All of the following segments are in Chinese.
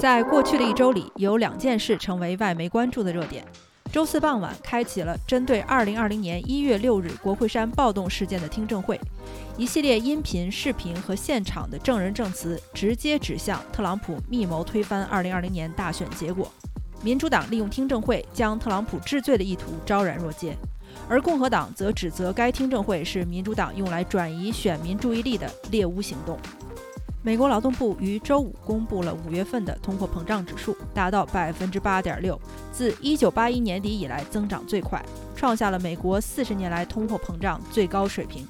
在过去的一周里，有两件事成为外媒关注的热点。周四傍晚，开启了针对2020年1月6日国会山暴动事件的听证会，一系列音频、视频和现场的证人证词直接指向特朗普密谋推翻2020年大选结果。民主党利用听证会将特朗普治罪的意图昭然若揭，而共和党则指责该听证会是民主党用来转移选民注意力的猎巫行动。美国劳动部于周五公布了五月份的通货膨胀指数，达到百分之八点六，自一九八一年底以来增长最快，创下了美国四十年来通货膨胀最高水平。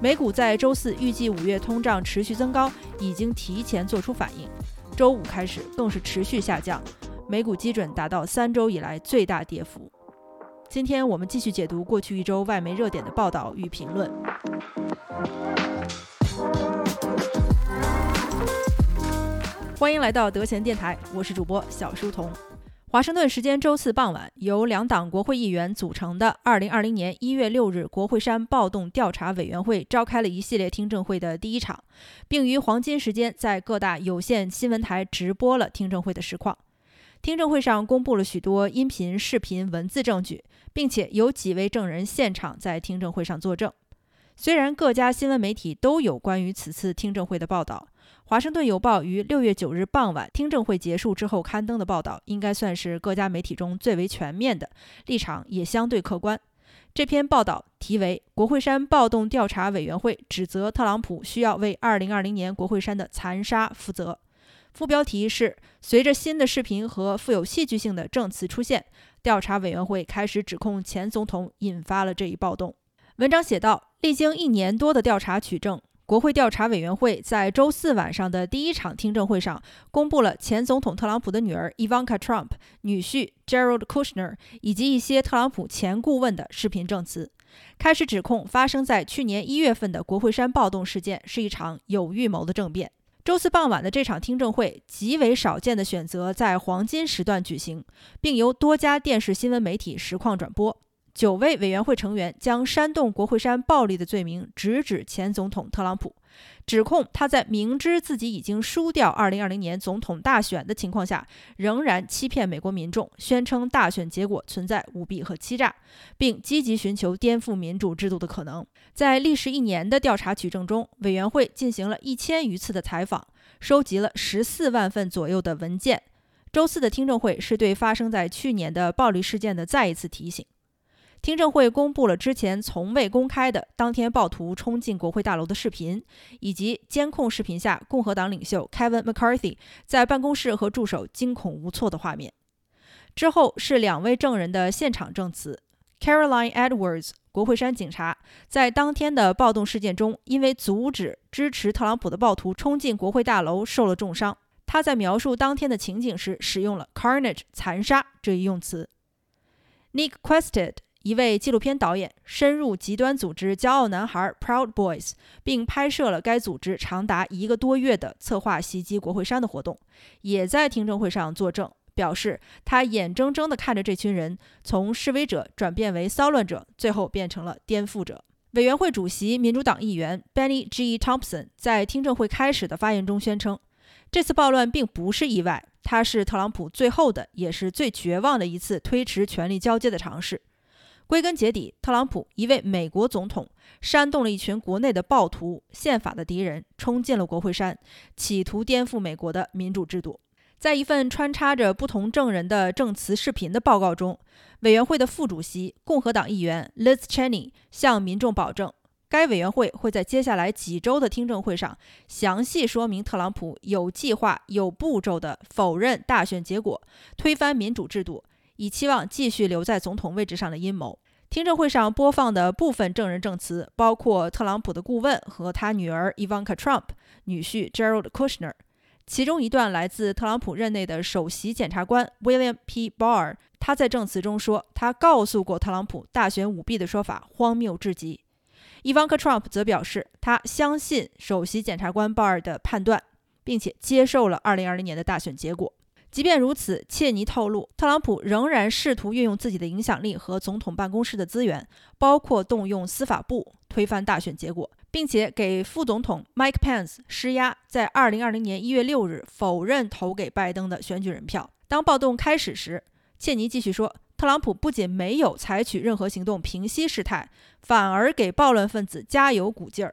美股在周四预计五月通胀持续增高，已经提前做出反应，周五开始更是持续下降，美股基准达到三周以来最大跌幅。今天我们继续解读过去一周外媒热点的报道与评论。欢迎来到德贤电台，我是主播小书童。华盛顿时间周四傍晚，由两党国会议员组成的2020年1月6日国会山暴动调查委员会召开了一系列听证会的第一场，并于黄金时间在各大有线新闻台直播了听证会的实况。听证会上公布了许多音频、视频、文字证据，并且有几位证人现场在听证会上作证。虽然各家新闻媒体都有关于此次听证会的报道。华盛顿邮报于六月九日傍晚听证会结束之后刊登的报道，应该算是各家媒体中最为全面的，立场也相对客观。这篇报道题为《国会山暴动调查委员会指责特朗普需要为二零二零年国会山的残杀负责》，副标题是“随着新的视频和富有戏剧性的证词出现，调查委员会开始指控前总统引发了这一暴动”。文章写道：“历经一年多的调查取证。”国会调查委员会在周四晚上的第一场听证会上，公布了前总统特朗普的女儿 Ivanka Trump、女婿 Jared Kushner 以及一些特朗普前顾问的视频证词，开始指控发生在去年一月份的国会山暴动事件是一场有预谋的政变。周四傍晚的这场听证会极为少见的选择在黄金时段举行，并由多家电视新闻媒体实况转播。九位委员会成员将煽动国会山暴力的罪名直指前总统特朗普，指控他在明知自己已经输掉2020年总统大选的情况下，仍然欺骗美国民众，宣称大选结果存在舞弊和欺诈，并积极寻求颠覆民主制度的可能。在历时一年的调查取证中，委员会进行了一千余次的采访，收集了十四万份左右的文件。周四的听证会是对发生在去年的暴力事件的再一次提醒。听证会公布了之前从未公开的当天暴徒冲进国会大楼的视频，以及监控视频下共和党领袖 Kevin McCarthy 在办公室和助手惊恐无措的画面。之后是两位证人的现场证词。Caroline Edwards，国会山警察，在当天的暴动事件中，因为阻止支持特朗普的暴徒冲进国会大楼，受了重伤。他在描述当天的情景时，使用了 “carnage” 残杀这一用词。Nick Quested。一位纪录片导演深入极端组织“骄傲男孩 ”（Proud Boys），并拍摄了该组织长达一个多月的策划袭击国会山的活动，也在听证会上作证，表示他眼睁睁地看着这群人从示威者转变为骚乱者，最后变成了颠覆者。委员会主席民主党议员 Benny G. Thompson 在听证会开始的发言中宣称，这次暴乱并不是意外，它是特朗普最后的也是最绝望的一次推迟权力交接的尝试。归根结底，特朗普一位美国总统煽动了一群国内的暴徒、宪法的敌人，冲进了国会山，企图颠覆美国的民主制度。在一份穿插着不同证人的证词视频的报告中，委员会的副主席、共和党议员 Liz Cheney 向民众保证，该委员会会在接下来几周的听证会上详细说明特朗普有计划、有步骤地否认大选结果，推翻民主制度。以期望继续留在总统位置上的阴谋。听证会上播放的部分证人证词包括特朗普的顾问和他女儿 Ivanka Trump、女婿 Gerald Kushner。其中一段来自特朗普任内的首席检察官 William P. Barr，他在证词中说，他告诉过特朗普大选舞弊的说法荒谬至极。Ivanka Trump 则表示，他相信首席检察官 Barr 的判断，并且接受了2020年的大选结果。即便如此，切尼透露，特朗普仍然试图运用自己的影响力和总统办公室的资源，包括动用司法部推翻大选结果，并且给副总统 Mike Pence 施压，在2020年1月6日否认投给拜登的选举人票。当暴动开始时，切尼继续说，特朗普不仅没有采取任何行动平息事态，反而给暴乱分子加油鼓劲儿。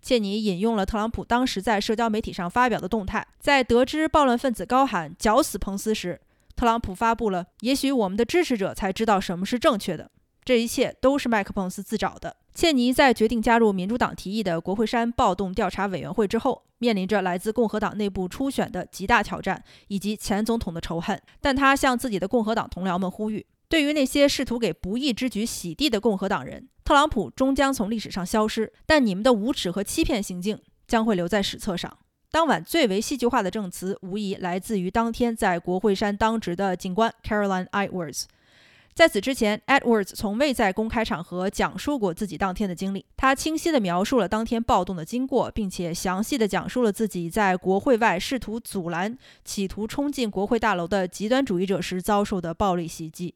切尼引用了特朗普当时在社交媒体上发表的动态，在得知暴乱分子高喊“绞死彭斯”时，特朗普发布了“也许我们的支持者才知道什么是正确的”。这一切都是麦克彭斯自找的。切尼在决定加入民主党提议的国会山暴动调查委员会之后，面临着来自共和党内部初选的极大挑战以及前总统的仇恨。但他向自己的共和党同僚们呼吁。对于那些试图给不义之举洗地的共和党人，特朗普终将从历史上消失，但你们的无耻和欺骗行径将会留在史册上。当晚最为戏剧化的证词，无疑来自于当天在国会山当值的警官 Caroline Edwards。在此之前，Edwards 从未在公开场合讲述过自己当天的经历。他清晰地描述了当天暴动的经过，并且详细地讲述了自己在国会外试图阻拦企图冲进国会大楼的极端主义者时遭受的暴力袭击。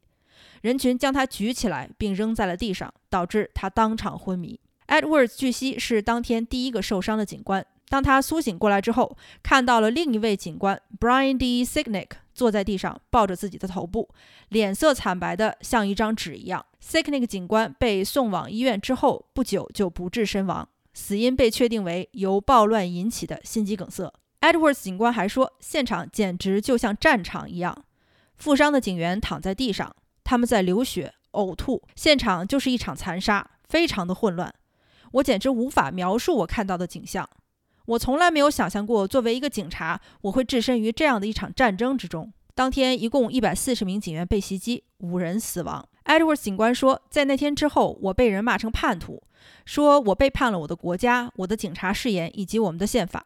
人群将他举起来并扔在了地上，导致他当场昏迷。Edwards 据悉是当天第一个受伤的警官。当他苏醒过来之后，看到了另一位警官 Brian D. Sicknick 坐在地上，抱着自己的头部，脸色惨白的像一张纸一样。Sicknick 警官被送往医院之后不久就不治身亡，死因被确定为由暴乱引起的心肌梗塞。Edwards 警官还说，现场简直就像战场一样，负伤的警员躺在地上。他们在流血、呕吐，现场就是一场残杀，非常的混乱。我简直无法描述我看到的景象。我从来没有想象过，作为一个警察，我会置身于这样的一场战争之中。当天一共一百四十名警员被袭击，五人死亡。Edward 警官说，在那天之后，我被人骂成叛徒，说我背叛了我的国家、我的警察誓言以及我们的宪法。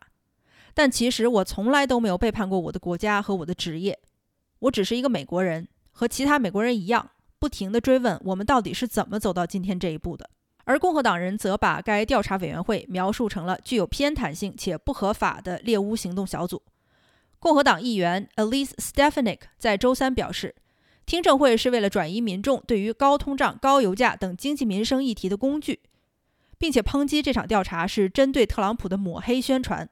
但其实我从来都没有背叛过我的国家和我的职业，我只是一个美国人。和其他美国人一样，不停地追问我们到底是怎么走到今天这一步的。而共和党人则把该调查委员会描述成了具有偏袒性且不合法的猎巫行动小组。共和党议员 Elise Stefanik 在周三表示，听证会是为了转移民众对于高通胀、高油价等经济民生议题的工具，并且抨击这场调查是针对特朗普的抹黑宣传。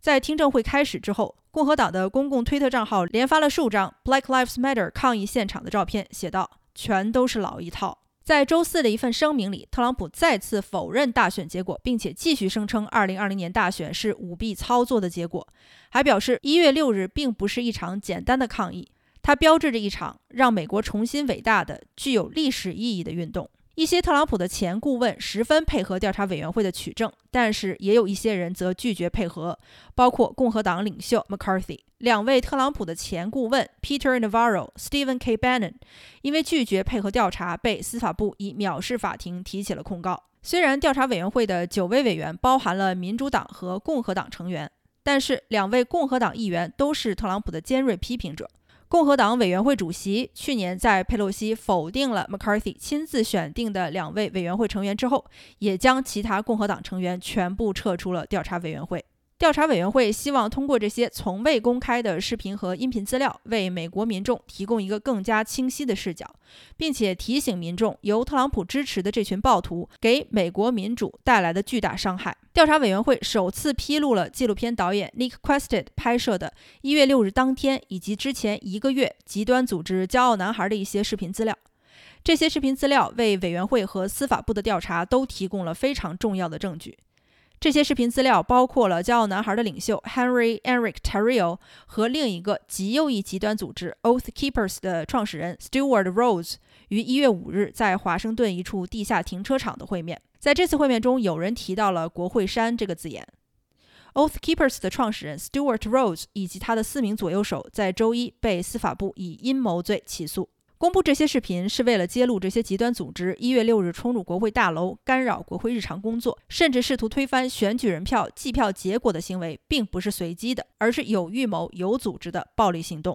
在听证会开始之后，共和党的公共推特账号连发了数张 Black Lives Matter 抗议现场的照片，写道：“全都是老一套。”在周四的一份声明里，特朗普再次否认大选结果，并且继续声称2020年大选是舞弊操作的结果，还表示1月6日并不是一场简单的抗议，它标志着一场让美国重新伟大的、具有历史意义的运动。一些特朗普的前顾问十分配合调查委员会的取证，但是也有一些人则拒绝配合，包括共和党领袖 McCarthy。两位特朗普的前顾问 Peter Navarro、Stephen K. Bannon 因为拒绝配合调查，被司法部以藐视法庭提起了控告。虽然调查委员会的九位委员包含了民主党和共和党成员，但是两位共和党议员都是特朗普的尖锐批评者。共和党委员会主席去年在佩洛西否定了 McCarthy 亲自选定的两位委员会成员之后，也将其他共和党成员全部撤出了调查委员会。调查委员会希望通过这些从未公开的视频和音频资料，为美国民众提供一个更加清晰的视角，并且提醒民众由特朗普支持的这群暴徒给美国民主带来的巨大伤害。调查委员会首次披露了纪录片导演 Nick Quested 拍摄的1月6日当天以及之前一个月极端组织“骄傲男孩”的一些视频资料。这些视频资料为委员会和司法部的调查都提供了非常重要的证据。这些视频资料包括了“骄傲男孩”的领袖 Henry Eric Terrio 和另一个极右翼极端组织 Oath Keepers 的创始人 Stewart Rhodes 于1月5日在华盛顿一处地下停车场的会面。在这次会面中，有人提到了“国会山”这个字眼。Oath Keepers 的创始人 Stewart Rhodes 以及他的四名左右手在周一被司法部以阴谋罪起诉。公布这些视频是为了揭露这些极端组织一月六日冲入国会大楼，干扰国会日常工作，甚至试图推翻选举人票计票结果的行为，并不是随机的，而是有预谋、有组织的暴力行动。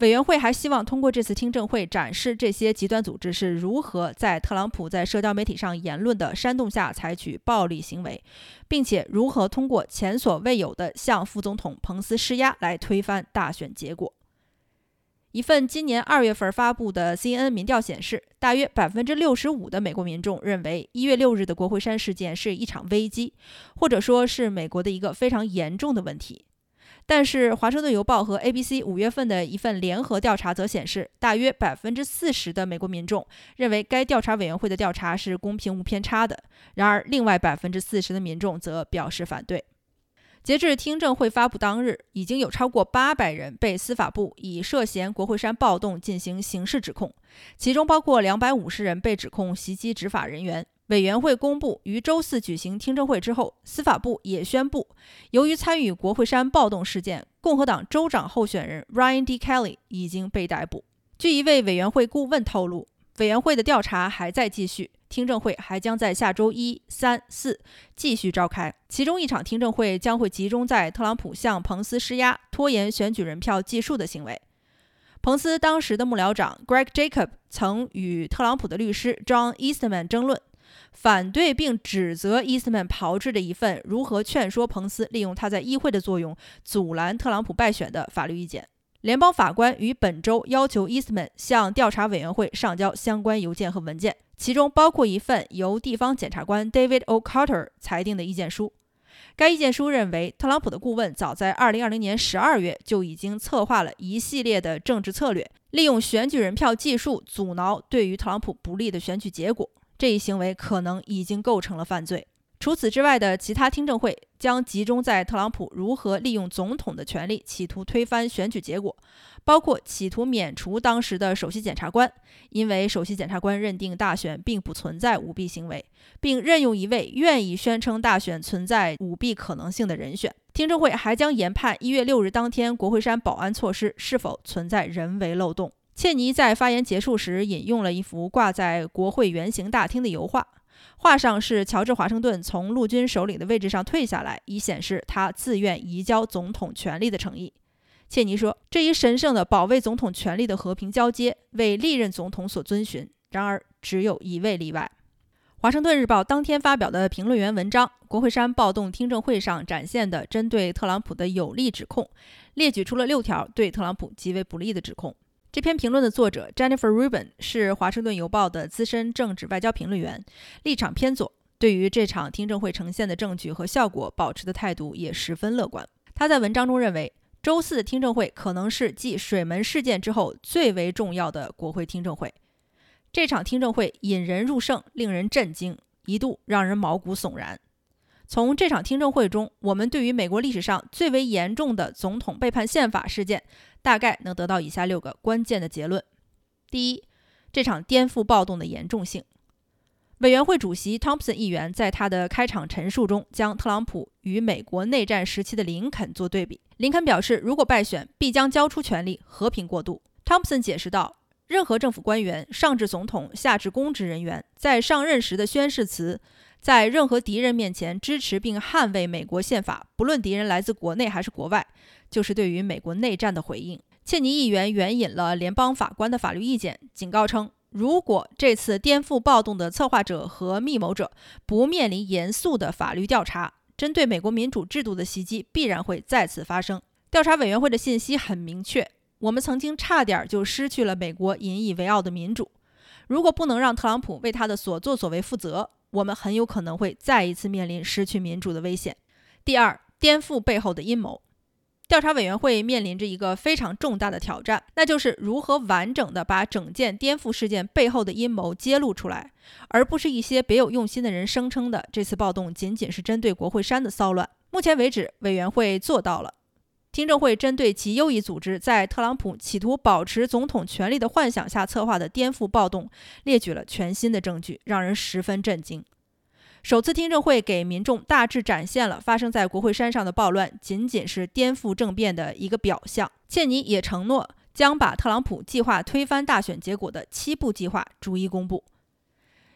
委员会还希望通过这次听证会展示这些极端组织是如何在特朗普在社交媒体上言论的煽动下采取暴力行为，并且如何通过前所未有的向副总统彭斯施压来推翻大选结果。一份今年二月份发布的 CNN 民调显示，大约百分之六十五的美国民众认为一月六日的国会山事件是一场危机，或者说是美国的一个非常严重的问题。但是，《华盛顿邮报》和 ABC 五月份的一份联合调查则显示，大约百分之四十的美国民众认为该调查委员会的调查是公平无偏差的。然而，另外百分之四十的民众则表示反对。截至听证会发布当日，已经有超过八百人被司法部以涉嫌国会山暴动进行刑事指控，其中包括两百五十人被指控袭击执法人员。委员会公布于周四举行听证会之后，司法部也宣布，由于参与国会山暴动事件，共和党州长候选人 Ryan D. Kelly 已经被逮捕。据一位委员会顾问透露，委员会的调查还在继续，听证会还将在下周一、三、四继续召开。其中一场听证会将会集中在特朗普向彭斯施压、拖延选举人票计数的行为。彭斯当时的幕僚长 Greg Jacob 曾与特朗普的律师 John Eastman 争论。反对并指责 Eastman 炮制着一份如何劝说彭斯利用他在议会的作用阻拦特朗普败选的法律意见。联邦法官于本周要求伊斯曼向调查委员会上交相关邮件和文件，其中包括一份由地方检察官 David O'Carter 裁定的意见书。该意见书认为，特朗普的顾问早在2020年12月就已经策划了一系列的政治策略，利用选举人票计数阻挠对于特朗普不利的选举结果。这一行为可能已经构成了犯罪。除此之外的其他听证会将集中在特朗普如何利用总统的权力企图推翻选举结果，包括企图免除当时的首席检察官，因为首席检察官认定大选并不存在舞弊行为，并任用一位愿意宣称大选存在舞弊可能性的人选。听证会还将研判一月六日当天国会山保安措施是否存在人为漏洞。切尼在发言结束时引用了一幅挂在国会圆形大厅的油画，画上是乔治·华盛顿从陆军首领的位置上退下来，以显示他自愿移交总统权力的诚意。切尼说：“这一神圣的保卫总统权力的和平交接为历任总统所遵循。然而，只有一位例外。”《华盛顿日报》当天发表的评论员文章《国会山暴动听证会上展现的针对特朗普的有力指控》，列举出了六条对特朗普极为不利的指控。这篇评论的作者 Jennifer Rubin 是《华盛顿邮报》的资深政治外交评论员，立场偏左，对于这场听证会呈现的证据和效果保持的态度也十分乐观。他在文章中认为，周四的听证会可能是继水门事件之后最为重要的国会听证会。这场听证会引人入胜，令人震惊，一度让人毛骨悚然。从这场听证会中，我们对于美国历史上最为严重的总统背叛宪法事件，大概能得到以下六个关键的结论：第一，这场颠覆暴动的严重性。委员会主席汤普森议员在他的开场陈述中，将特朗普与美国内战时期的林肯做对比。林肯表示，如果败选，必将交出权力，和平过渡。汤普森解释道：“任何政府官员，上至总统，下至公职人员，在上任时的宣誓词。”在任何敌人面前支持并捍卫美国宪法，不论敌人来自国内还是国外，就是对于美国内战的回应。切尼议员援引了联邦法官的法律意见，警告称，如果这次颠覆暴动的策划者和密谋者不面临严肃的法律调查，针对美国民主制度的袭击必然会再次发生。调查委员会的信息很明确：我们曾经差点就失去了美国引以为傲的民主。如果不能让特朗普为他的所作所为负责，我们很有可能会再一次面临失去民主的危险。第二，颠覆背后的阴谋。调查委员会面临着一个非常重大的挑战，那就是如何完整的把整件颠覆事件背后的阴谋揭露出来，而不是一些别有用心的人声称的这次暴动仅仅是针对国会山的骚乱。目前为止，委员会做到了。听证会针对其右翼组织在特朗普企图保持总统权力的幻想下策划的颠覆暴动，列举了全新的证据，让人十分震惊。首次听证会给民众大致展现了发生在国会山上的暴乱仅仅是颠覆政变的一个表象。切尼也承诺将把特朗普计划推翻大选结果的七步计划逐一公布。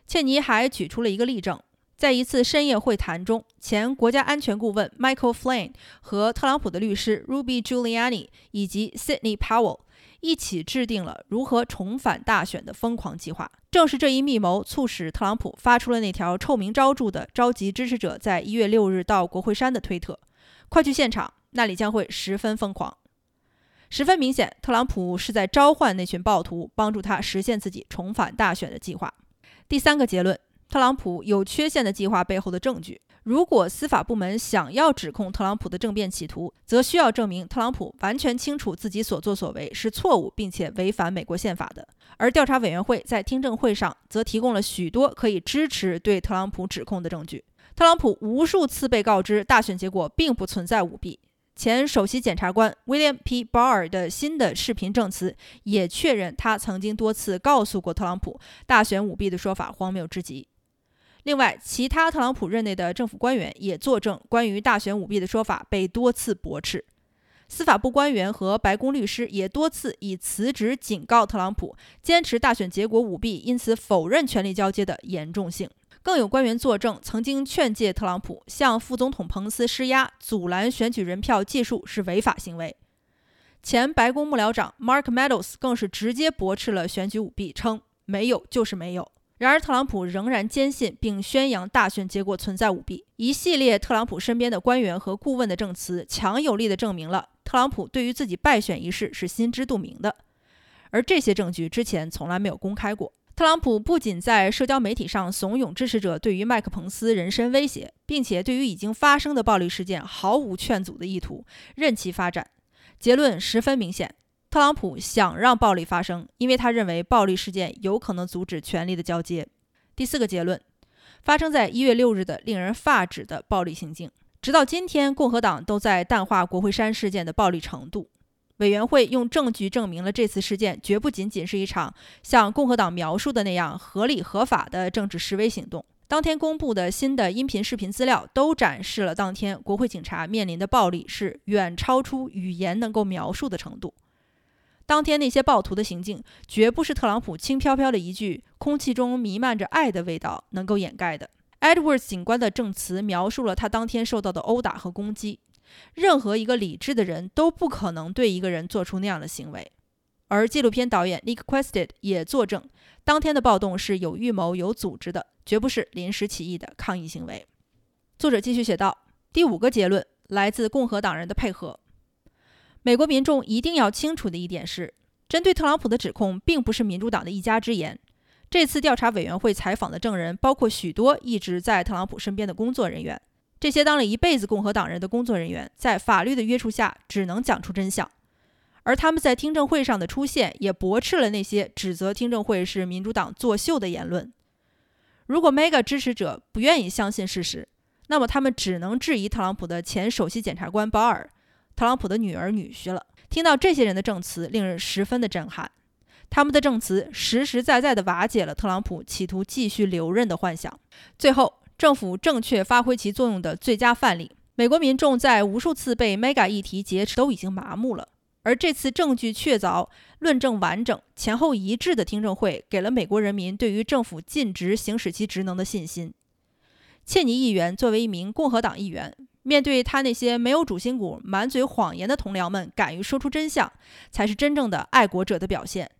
切尼还举出了一个例证。在一次深夜会谈中，前国家安全顾问 Michael Flynn 和特朗普的律师 Ruby Giuliani 以及 Sidney Powell 一起制定了如何重返大选的疯狂计划。正是这一密谋，促使特朗普发出了那条臭名昭著的召集支持者在一月六日到国会山的推特：“快去现场，那里将会十分疯狂。”十分明显，特朗普是在召唤那群暴徒，帮助他实现自己重返大选的计划。第三个结论：特朗普有缺陷的计划背后的证据。如果司法部门想要指控特朗普的政变企图，则需要证明特朗普完全清楚自己所作所为是错误，并且违反美国宪法的。而调查委员会在听证会上则提供了许多可以支持对特朗普指控的证据。特朗普无数次被告知大选结果并不存在舞弊，前首席检察官 William P. Barr 的新的视频证词也确认他曾经多次告诉过特朗普大选舞弊的说法荒谬至极。另外，其他特朗普任内的政府官员也作证，关于大选舞弊的说法被多次驳斥。司法部官员和白宫律师也多次以辞职警告特朗普，坚持大选结果舞弊，因此否认权力交接的严重性。更有官员作证，曾经劝诫特朗普向副总统彭斯施压，阻拦选举人票计数是违法行为。前白宫幕僚长 Mark Meadows 更是直接驳斥了选举舞弊，称没有就是没有。然而，特朗普仍然坚信并宣扬大选结果存在舞弊。一系列特朗普身边的官员和顾问的证词，强有力地证明了特朗普对于自己败选一事是心知肚明的。而这些证据之前从来没有公开过。特朗普不仅在社交媒体上怂恿支持者对于麦克彭斯人身威胁，并且对于已经发生的暴力事件毫无劝阻的意图，任其发展。结论十分明显。特朗普想让暴力发生，因为他认为暴力事件有可能阻止权力的交接。第四个结论，发生在一月六日的令人发指的暴力行径，直到今天，共和党都在淡化国会山事件的暴力程度。委员会用证据证明了这次事件绝不仅仅是一场像共和党描述的那样合理合法的政治示威行动。当天公布的新的音频、视频资料都展示了当天国会警察面临的暴力是远超出语言能够描述的程度。当天那些暴徒的行径，绝不是特朗普轻飘飘的一句“空气中弥漫着爱的味道”能够掩盖的。Edwards 警官的证词描述了他当天受到的殴打和攻击。任何一个理智的人都不可能对一个人做出那样的行为。而纪录片导演 Nick Quested 也作证，当天的暴动是有预谋、有组织的，绝不是临时起意的抗议行为。作者继续写道：“第五个结论来自共和党人的配合。”美国民众一定要清楚的一点是，针对特朗普的指控并不是民主党的一家之言。这次调查委员会采访的证人包括许多一直在特朗普身边的工作人员，这些当了一辈子共和党人的工作人员，在法律的约束下只能讲出真相。而他们在听证会上的出现，也驳斥了那些指责听证会是民主党作秀的言论。如果 Mega 支持者不愿意相信事实，那么他们只能质疑特朗普的前首席检察官保尔。特朗普的女儿、女婿了。听到这些人的证词，令人十分的震撼。他们的证词实实在在地瓦解了特朗普企图继续留任的幻想。最后，政府正确发挥其作用的最佳范例：美国民众在无数次被 Mega 议题劫持，都已经麻木了。而这次证据确凿、论证完整、前后一致的听证会，给了美国人民对于政府尽职行使其职能的信心。切尼议员作为一名共和党议员。面对他那些没有主心骨、满嘴谎言的同僚们，敢于说出真相，才是真正的爱国者的表现。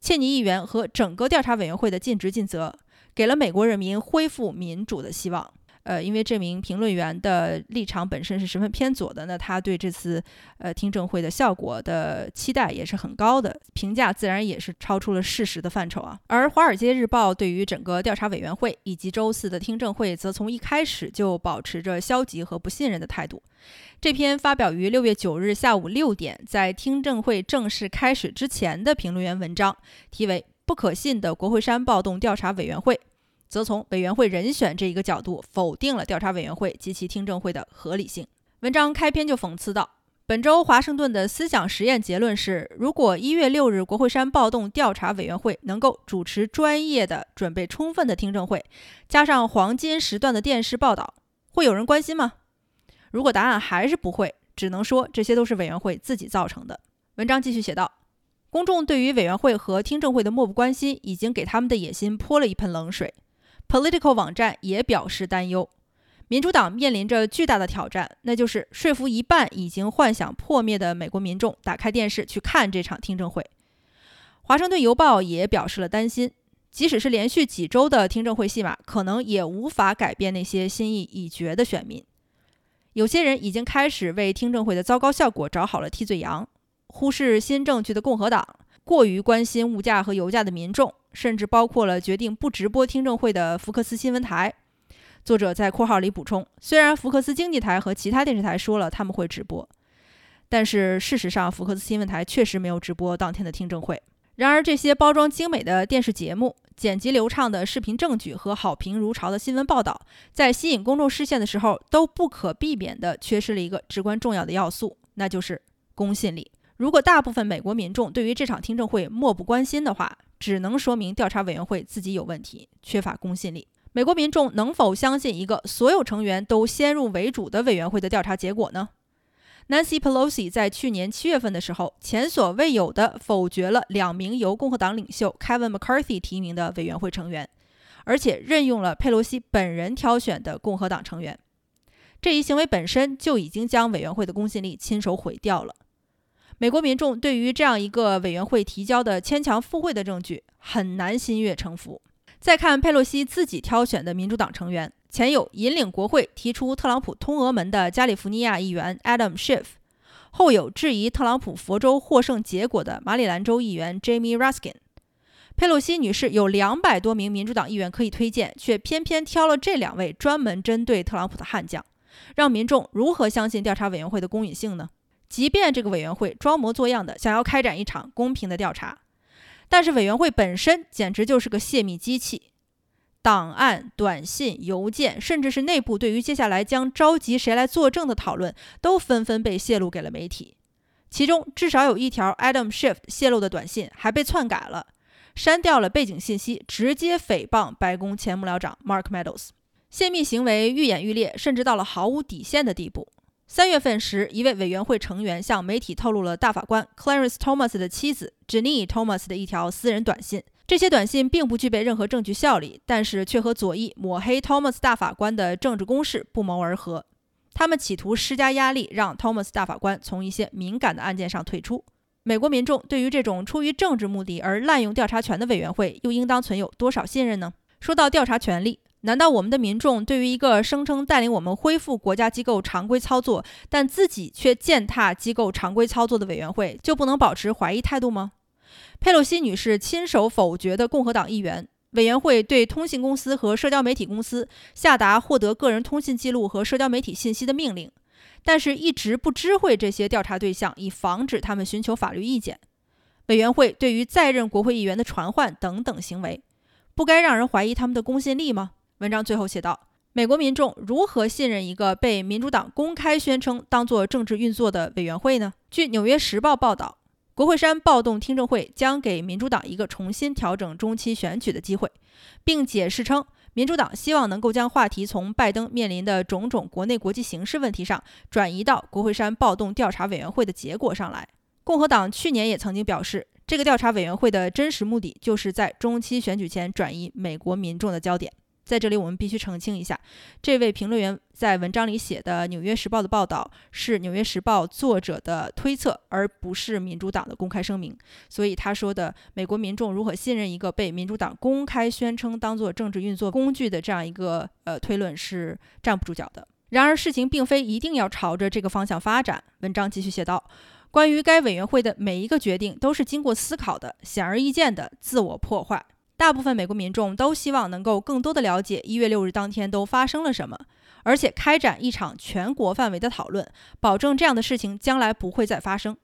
切尼议员和整个调查委员会的尽职尽责，给了美国人民恢复民主的希望。呃，因为这名评论员的立场本身是十分偏左的，那他对这次呃听证会的效果的期待也是很高的，评价自然也是超出了事实的范畴啊。而《华尔街日报》对于整个调查委员会以及周四的听证会，则从一开始就保持着消极和不信任的态度。这篇发表于六月九日下午六点，在听证会正式开始之前的评论员文章，题为《不可信的国会山暴动调查委员会》。则从委员会人选这一个角度否定了调查委员会及其听证会的合理性。文章开篇就讽刺道：“本周华盛顿的思想实验结论是，如果一月六日国会山暴动调查委员会能够主持专业的、准备充分的听证会，加上黄金时段的电视报道，会有人关心吗？如果答案还是不会，只能说这些都是委员会自己造成的。”文章继续写道：“公众对于委员会和听证会的漠不关心，已经给他们的野心泼了一盆冷水。” Political 网站也表示担忧，民主党面临着巨大的挑战，那就是说服一半已经幻想破灭的美国民众打开电视去看这场听证会。华盛顿邮报也表示了担心，即使是连续几周的听证会戏码，可能也无法改变那些心意已决的选民。有些人已经开始为听证会的糟糕效果找好了替罪羊。忽视新证据的共和党，过于关心物价和油价的民众，甚至包括了决定不直播听证会的福克斯新闻台。作者在括号里补充：虽然福克斯经济台和其他电视台说了他们会直播，但是事实上福克斯新闻台确实没有直播当天的听证会。然而，这些包装精美的电视节目、剪辑流畅的视频证据和好评如潮的新闻报道，在吸引公众视线的时候，都不可避免地缺失了一个至关重要的要素，那就是公信力。如果大部分美国民众对于这场听证会漠不关心的话，只能说明调查委员会自己有问题，缺乏公信力。美国民众能否相信一个所有成员都先入为主的委员会的调查结果呢？Nancy Pelosi 在去年七月份的时候，前所未有的否决了两名由共和党领袖 Kevin McCarthy 提名的委员会成员，而且任用了佩洛西本人挑选的共和党成员。这一行为本身就已经将委员会的公信力亲手毁掉了。美国民众对于这样一个委员会提交的牵强附会的证据很难心悦诚服。再看佩洛西自己挑选的民主党成员，前有引领国会提出特朗普通俄门的加利福尼亚议员 Adam Schiff，后有质疑特朗普佛州获胜结果的马里兰州议员 Jamie Raskin。佩洛西女士有两百多名民主党议员可以推荐，却偏偏挑了这两位专门针对特朗普的悍将，让民众如何相信调查委员会的公允性呢？即便这个委员会装模作样的想要开展一场公平的调查，但是委员会本身简直就是个泄密机器，档案、短信、邮件，甚至是内部对于接下来将召集谁来作证的讨论，都纷纷被泄露给了媒体。其中至少有一条 Adam Schiff 泄露的短信还被篡改了，删掉了背景信息，直接诽谤白宫前幕僚长 Mark Meadows。泄密行为愈演愈烈，甚至到了毫无底线的地步。三月份时，一位委员会成员向媒体透露了大法官 Clarence Thomas 的妻子 Jenny Thomas 的一条私人短信。这些短信并不具备任何证据效力，但是却和左翼抹黑 Thomas 大法官的政治攻势不谋而合。他们企图施加压力，让 Thomas 大法官从一些敏感的案件上退出。美国民众对于这种出于政治目的而滥用调查权的委员会，又应当存有多少信任呢？说到调查权利。难道我们的民众对于一个声称带领我们恢复国家机构常规操作，但自己却践踏机构常规操作的委员会，就不能保持怀疑态度吗？佩洛西女士亲手否决的共和党议员委员会对通信公司和社交媒体公司下达获得个人通信记录和社交媒体信息的命令，但是一直不知会这些调查对象，以防止他们寻求法律意见。委员会对于在任国会议员的传唤等等行为，不该让人怀疑他们的公信力吗？文章最后写道：“美国民众如何信任一个被民主党公开宣称当作政治运作的委员会呢？”据《纽约时报》报道，国会山暴动听证会将给民主党一个重新调整中期选举的机会，并解释称，民主党希望能够将话题从拜登面临的种种国内国际形势问题上转移到国会山暴动调查委员会的结果上来。共和党去年也曾经表示，这个调查委员会的真实目的就是在中期选举前转移美国民众的焦点。在这里，我们必须澄清一下，这位评论员在文章里写的《纽约时报》的报道是《纽约时报》作者的推测，而不是民主党的公开声明。所以他说的美国民众如何信任一个被民主党公开宣称当做政治运作工具的这样一个呃推论是站不住脚的。然而，事情并非一定要朝着这个方向发展。文章继续写道：“关于该委员会的每一个决定都是经过思考的，显而易见的自我破坏。”大部分美国民众都希望能够更多的了解一月六日当天都发生了什么，而且开展一场全国范围的讨论，保证这样的事情将来不会再发生。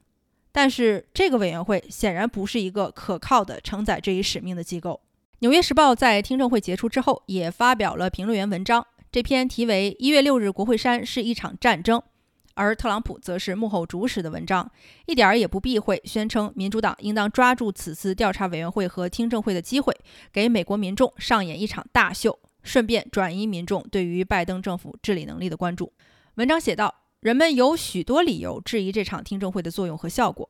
但是，这个委员会显然不是一个可靠的承载这一使命的机构。《纽约时报》在听证会结束之后也发表了评论员文章，这篇题为《一月六日国会山是一场战争》。而特朗普则是幕后主使的文章，一点儿也不避讳，宣称民主党应当抓住此次调查委员会和听证会的机会，给美国民众上演一场大秀，顺便转移民众对于拜登政府治理能力的关注。文章写道：“人们有许多理由质疑这场听证会的作用和效果，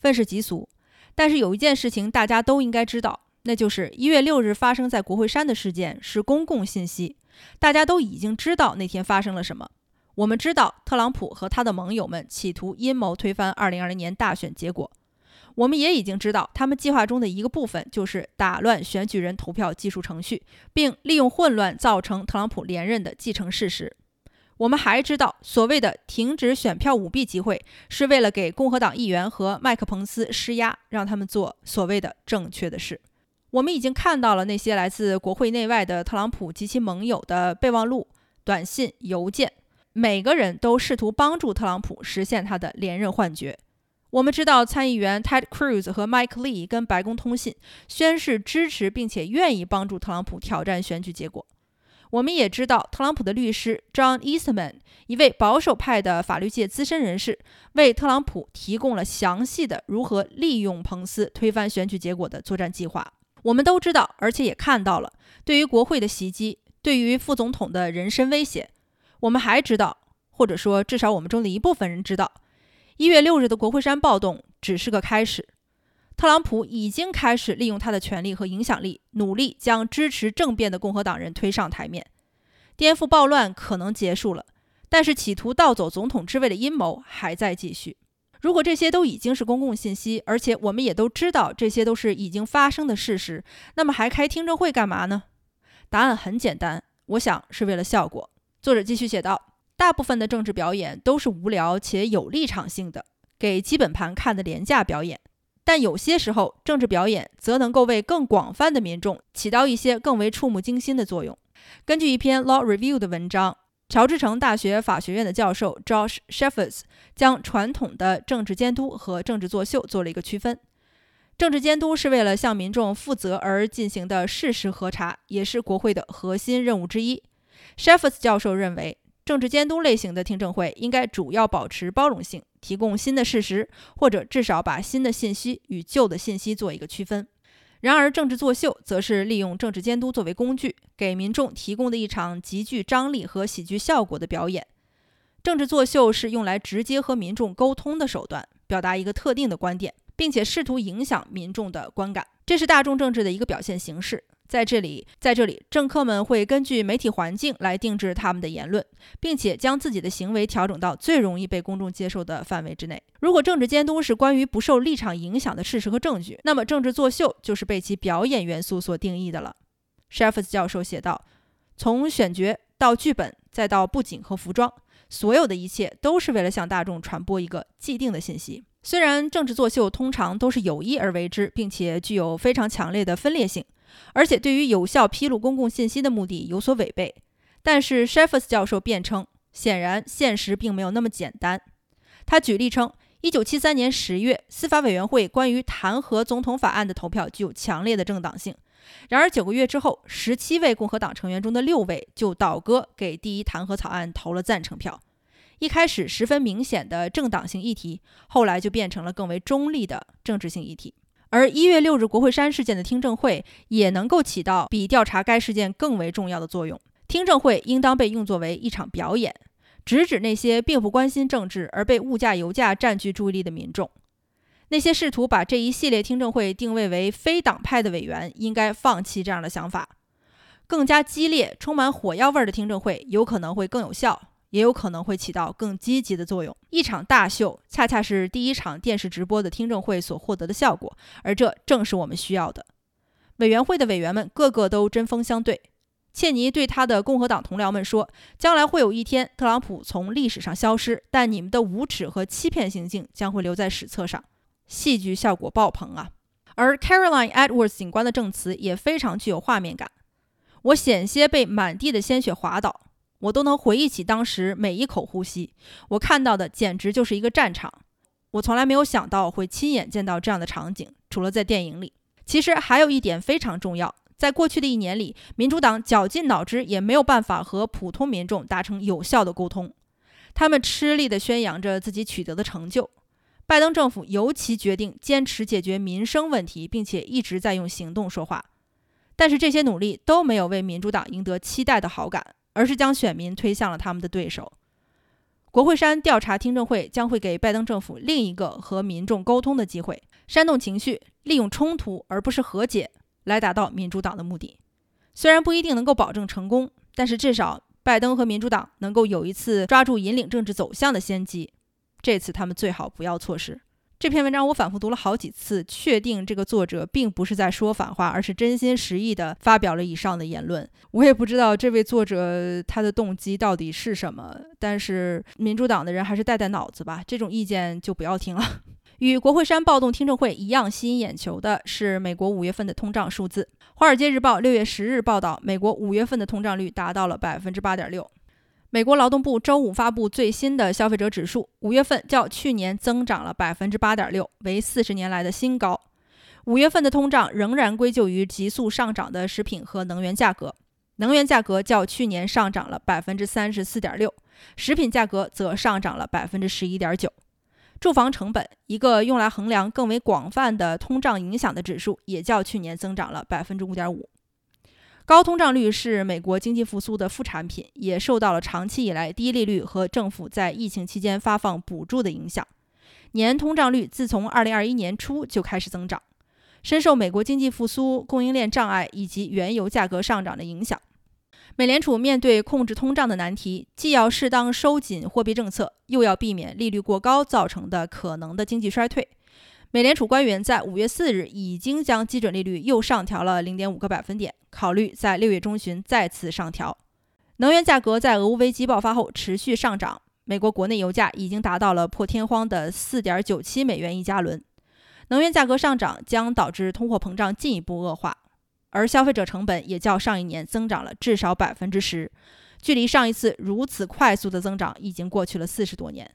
愤世嫉俗。但是有一件事情大家都应该知道，那就是一月六日发生在国会山的事件是公共信息，大家都已经知道那天发生了什么。”我们知道，特朗普和他的盟友们企图阴谋推翻2020年大选结果。我们也已经知道，他们计划中的一个部分就是打乱选举人投票技术程序，并利用混乱造成特朗普连任的既成事实。我们还知道，所谓的停止选票舞弊集会，是为了给共和党议员和麦克彭斯施压，让他们做所谓的正确的事。我们已经看到了那些来自国会内外的特朗普及其盟友的备忘录、短信、邮件，每个人都试图帮助特朗普实现他的连任幻觉。我们知道，参议员 Ted Cruz 和 Mike Lee 跟白宫通信，宣誓支持并且愿意帮助特朗普挑战选举结果。我们也知道，特朗普的律师 John Eastman，一位保守派的法律界资深人士，为特朗普提供了详细的如何利用彭斯推翻选举结果的作战计划。我们都知道，而且也看到了，对于国会的袭击，对于副总统的人身威胁。我们还知道，或者说至少我们中的一部分人知道，一月六日的国会山暴动只是个开始。特朗普已经开始利用他的权力和影响力，努力将支持政变的共和党人推上台面。颠覆暴乱可能结束了，但是企图盗走总统之位的阴谋还在继续。如果这些都已经是公共信息，而且我们也都知道这些都是已经发生的事实，那么还开听证会干嘛呢？答案很简单，我想是为了效果。作者继续写道：大部分的政治表演都是无聊且有立场性的，给基本盘看的廉价表演。但有些时候，政治表演则能够为更广泛的民众起到一些更为触目惊心的作用。根据一篇《Law Review》的文章，乔治城大学法学院的教授 Josh Sheffers 将传统的政治监督和政治作秀做了一个区分。政治监督是为了向民众负责而进行的事实核查，也是国会的核心任务之一。Sheffers 教授认为。政治监督类型的听证会应该主要保持包容性，提供新的事实，或者至少把新的信息与旧的信息做一个区分。然而，政治作秀则是利用政治监督作为工具，给民众提供的一场极具张力和喜剧效果的表演。政治作秀是用来直接和民众沟通的手段，表达一个特定的观点，并且试图影响民众的观感。这是大众政治的一个表现形式。在这里，在这里，政客们会根据媒体环境来定制他们的言论，并且将自己的行为调整到最容易被公众接受的范围之内。如果政治监督是关于不受立场影响的事实和证据，那么政治作秀就是被其表演元素所定义的了。Sheffers 教授写道：“从选角到剧本，再到布景和服装，所有的一切都是为了向大众传播一个既定的信息。虽然政治作秀通常都是有意而为之，并且具有非常强烈的分裂性。”而且对于有效披露公共信息的目的有所违背，但是 Sheffers 教授辩称，显然现实并没有那么简单。他举例称，1973年10月，司法委员会关于弹劾总统法案的投票具有强烈的政党性。然而九个月之后，17位共和党成员中的六位就倒戈给第一弹劾草案投了赞成票。一开始十分明显的政党性议题，后来就变成了更为中立的政治性议题。而一月六日国会山事件的听证会也能够起到比调查该事件更为重要的作用。听证会应当被用作为一场表演，直指那些并不关心政治而被物价、油价占据注意力的民众。那些试图把这一系列听证会定位为非党派的委员应该放弃这样的想法。更加激烈、充满火药味儿的听证会有可能会更有效。也有可能会起到更积极的作用。一场大秀恰恰是第一场电视直播的听证会所获得的效果，而这正是我们需要的。委员会的委员们个个都针锋相对。切尼对他的共和党同僚们说：“将来会有一天，特朗普从历史上消失，但你们的无耻和欺骗行径将会留在史册上。”戏剧效果爆棚啊！而 Caroline Edwards 警官的证词也非常具有画面感。我险些被满地的鲜血滑倒。我都能回忆起当时每一口呼吸，我看到的简直就是一个战场。我从来没有想到会亲眼见到这样的场景，除了在电影里。其实还有一点非常重要，在过去的一年里，民主党绞尽脑汁也没有办法和普通民众达成有效的沟通。他们吃力地宣扬着自己取得的成就。拜登政府尤其决定坚持解决民生问题，并且一直在用行动说话。但是这些努力都没有为民主党赢得期待的好感。而是将选民推向了他们的对手。国会山调查听证会将会给拜登政府另一个和民众沟通的机会，煽动情绪，利用冲突而不是和解来达到民主党的目的。虽然不一定能够保证成功，但是至少拜登和民主党能够有一次抓住引领政治走向的先机。这次他们最好不要错失。这篇文章我反复读了好几次，确定这个作者并不是在说反话，而是真心实意地发表了以上的言论。我也不知道这位作者他的动机到底是什么，但是民主党的人还是带带脑子吧，这种意见就不要听了。与国会山暴动听证会一样吸引眼球的是美国五月份的通胀数字。《华尔街日报》六月十日报道，美国五月份的通胀率达到了百分之八点六。美国劳动部周五发布最新的消费者指数，五月份较去年增长了百分之八点六，为四十年来的新高。五月份的通胀仍然归咎于急速上涨的食品和能源价格，能源价格较去年上涨了百分之三十四点六，食品价格则上涨了百分之十一点九。住房成本，一个用来衡量更为广泛的通胀影响的指数，也较去年增长了百分之五点五。高通胀率是美国经济复苏的副产品，也受到了长期以来低利率和政府在疫情期间发放补助的影响。年通胀率自从2021年初就开始增长，深受美国经济复苏、供应链障碍以及原油价格上涨的影响。美联储面对控制通胀的难题，既要适当收紧货币政策，又要避免利率过高造成的可能的经济衰退。美联储官员在五月四日已经将基准利率又上调了零点五个百分点，考虑在六月中旬再次上调。能源价格在俄乌危机爆发后持续上涨，美国国内油价已经达到了破天荒的四点九七美元一加仑。能源价格上涨将导致通货膨胀进一步恶化，而消费者成本也较上一年增长了至少百分之十，距离上一次如此快速的增长已经过去了四十多年。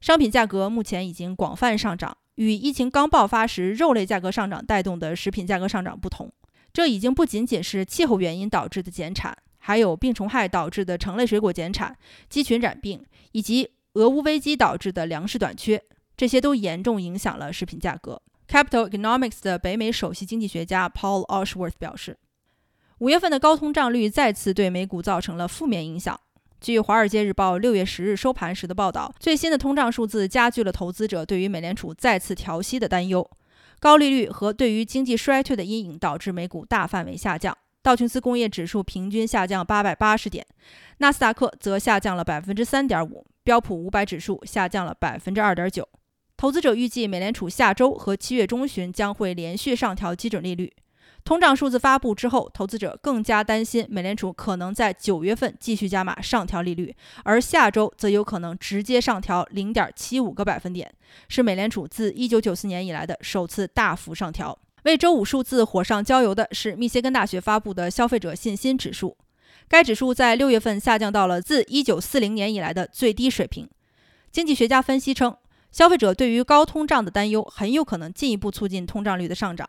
商品价格目前已经广泛上涨。与疫情刚爆发时肉类价格上涨带动的食品价格上涨不同，这已经不仅仅是气候原因导致的减产，还有病虫害导致的橙类水果减产、鸡群染病以及俄乌危机导致的粮食短缺，这些都严重影响了食品价格。Capital Economics 的北美首席经济学家 Paul Ashworth 表示，五月份的高通胀率再次对美股造成了负面影响。据《华尔街日报》六月十日收盘时的报道，最新的通胀数字加剧了投资者对于美联储再次调息的担忧。高利率和对于经济衰退的阴影导致美股大范围下降，道琼斯工业指数平均下降八百八十点，纳斯达克则下降了百分之三点五，标普五百指数下降了百分之二点九。投资者预计美联储下周和七月中旬将会连续上调基准利率。通胀数字发布之后，投资者更加担心美联储可能在九月份继续加码上调利率，而下周则有可能直接上调零点七五个百分点，是美联储自一九九四年以来的首次大幅上调。为周五数字火上浇油的是密歇根大学发布的消费者信心指数，该指数在六月份下降到了自一九四零年以来的最低水平。经济学家分析称，消费者对于高通胀的担忧很有可能进一步促进通胀率的上涨。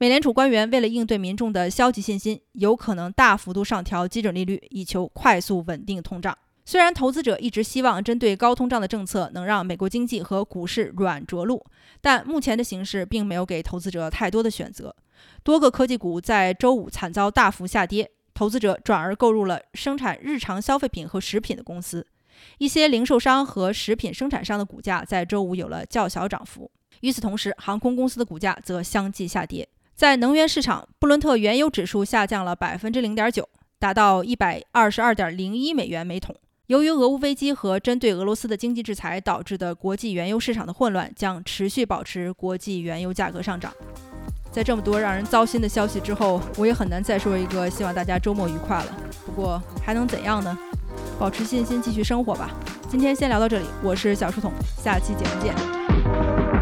美联储官员为了应对民众的消极信心，有可能大幅度上调基准利率，以求快速稳定通胀。虽然投资者一直希望针对高通胀的政策能让美国经济和股市软着陆，但目前的形势并没有给投资者太多的选择。多个科技股在周五惨遭大幅下跌，投资者转而购入了生产日常消费品和食品的公司。一些零售商和食品生产商的股价在周五有了较小涨幅。与此同时，航空公司的股价则相继下跌。在能源市场，布伦特原油指数下降了百分之零点九，达到一百二十二点零一美元每桶。由于俄乌危机和针对俄罗斯的经济制裁导致的国际原油市场的混乱，将持续保持国际原油价格上涨。在这么多让人糟心的消息之后，我也很难再说一个希望大家周末愉快了。不过还能怎样呢？保持信心，继续生活吧。今天先聊到这里，我是小书童，下期节目见。